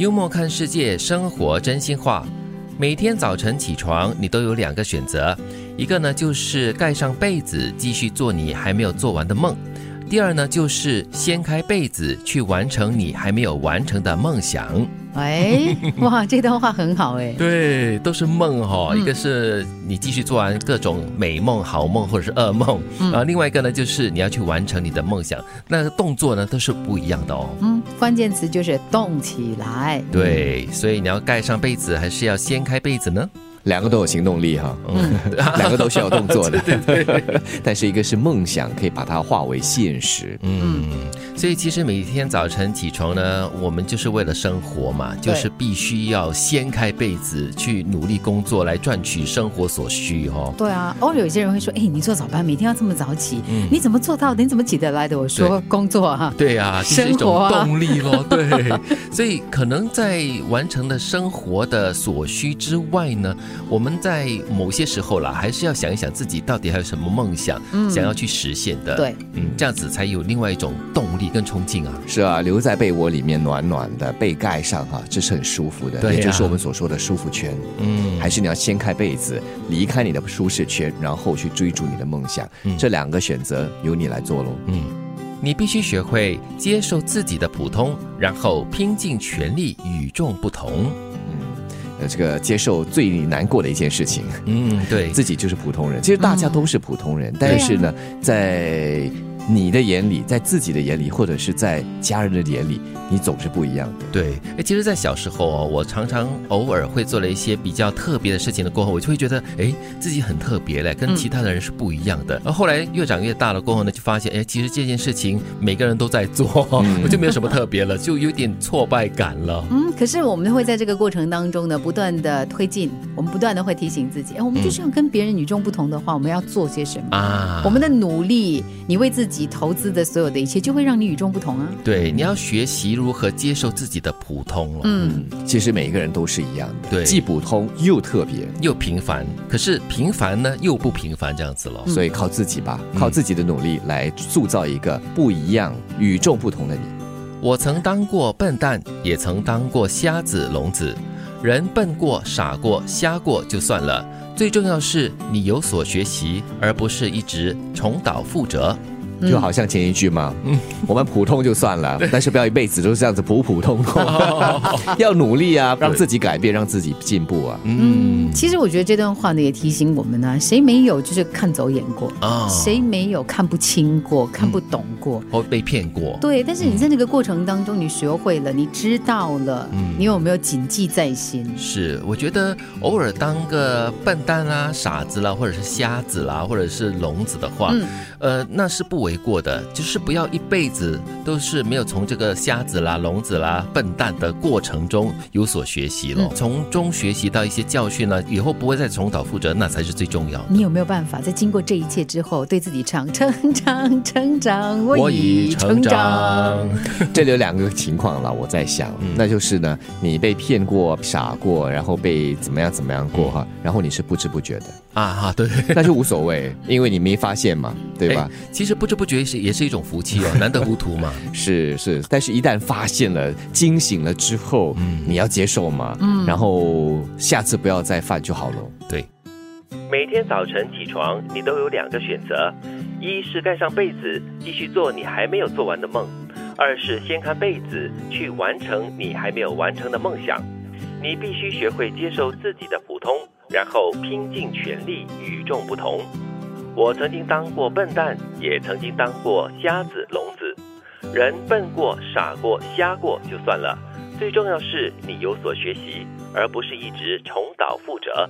幽默看世界，生活真心话。每天早晨起床，你都有两个选择，一个呢就是盖上被子，继续做你还没有做完的梦；第二呢就是掀开被子，去完成你还没有完成的梦想。哎，哇，这段话很好哎。对，都是梦哈，一个是你继续做完各种美梦、好梦或者是噩梦，然后另外一个呢就是你要去完成你的梦想，那个动作呢都是不一样的哦。嗯，关键词就是动起来。对，所以你要盖上被子，还是要掀开被子呢？两个都有行动力哈，嗯，两个都需要动作的，对 对。但是一个是梦想，可以把它化为现实，嗯。所以其实每天早晨起床呢，我们就是为了生活嘛，就是必须要掀开被子去努力工作，来赚取生活所需哦。对啊，偶尔有些人会说，哎，你做早班，每天要这么早起，你怎么做到的？你怎么起得来的？我说工作哈，对啊，是一种动力咯。对，所以可能在完成了生活的所需之外呢，我们在某些时候啦，还是要想一想自己到底还有什么梦想想要去实现的。对，嗯，这样子才有另外一种动力。更憧憬啊！是啊，留在被窝里面暖暖的，被盖上哈，这是很舒服的，也就是我们所说的舒服圈。嗯，还是你要掀开被子，离开你的舒适圈，然后去追逐你的梦想。这两个选择由你来做喽。嗯，你必须学会接受自己的普通，然后拼尽全力与众不同。嗯，呃，这个接受最难过的一件事情。嗯，对 自己就是普通人，其实大家都是普通人，但是呢，在。你的眼里，在自己的眼里，或者是在家人的眼里，你总是不一样的。对，哎，其实，在小时候哦，我常常偶尔会做了一些比较特别的事情的过后，我就会觉得，哎，自己很特别嘞，跟其他的人是不一样的。而后来越长越大了过后呢，就发现，哎，其实这件事情每个人都在做，我 就没有什么特别了，就有点挫败感了。嗯，可是我们会在这个过程当中呢，不断的推进，我们不断的会提醒自己，哎，我们就是要跟别人与众不同的话，我们要做些什么啊？我们的努力，你为自己。你投资的所有的一切，就会让你与众不同啊！对，你要学习如何接受自己的普通了。嗯，其实每一个人都是一样的，对，既普通又特别又平凡。可是平凡呢，又不平凡这样子了。所以靠自己吧，靠自己的努力来塑造一个不一样、与众不同的你。我曾当过笨蛋，也曾当过瞎子、聋子。人笨过、傻过、瞎过就算了，最重要是你有所学习，而不是一直重蹈覆辙。就好像前一句嘛，嗯我们普通就算了，但是不要一辈子都是这样子普普通通，要努力啊，让自己改变，让自己进步啊。嗯，其实我觉得这段话呢也提醒我们呢，谁没有就是看走眼过啊？谁没有看不清过、看不懂过或被骗过？对，但是你在那个过程当中，你学会了，你知道了，你有没有谨记在心？是，我觉得偶尔当个笨蛋啦、傻子啦，或者是瞎子啦，或者是聋子的话，呃，那是不违。没过的，就是不要一辈子都是没有从这个瞎子啦、聋子啦、笨蛋的过程中有所学习了，从中学习到一些教训呢，以后不会再重蹈覆辙，那才是最重要的。你有没有办法在经过这一切之后，对自己唱成长、成长，我已成长？这里有两个情况了，我在想，那就是呢，你被骗过、傻过，然后被怎么样怎么样过哈，然后你是不知不觉的啊哈，对，那就无所谓，因为你没发现嘛，对吧？其实不知。不觉得是也是一种福气哦，难得糊涂嘛。是是，但是一旦发现了、惊醒了之后，嗯，你要接受嘛，嗯，然后下次不要再犯就好了。对，每天早晨起床，你都有两个选择：一是盖上被子，继续做你还没有做完的梦；二是掀开被子，去完成你还没有完成的梦想。你必须学会接受自己的普通，然后拼尽全力与众不同。我曾经当过笨蛋，也曾经当过瞎子、聋子。人笨过、傻过、瞎过就算了，最重要是你有所学习，而不是一直重蹈覆辙。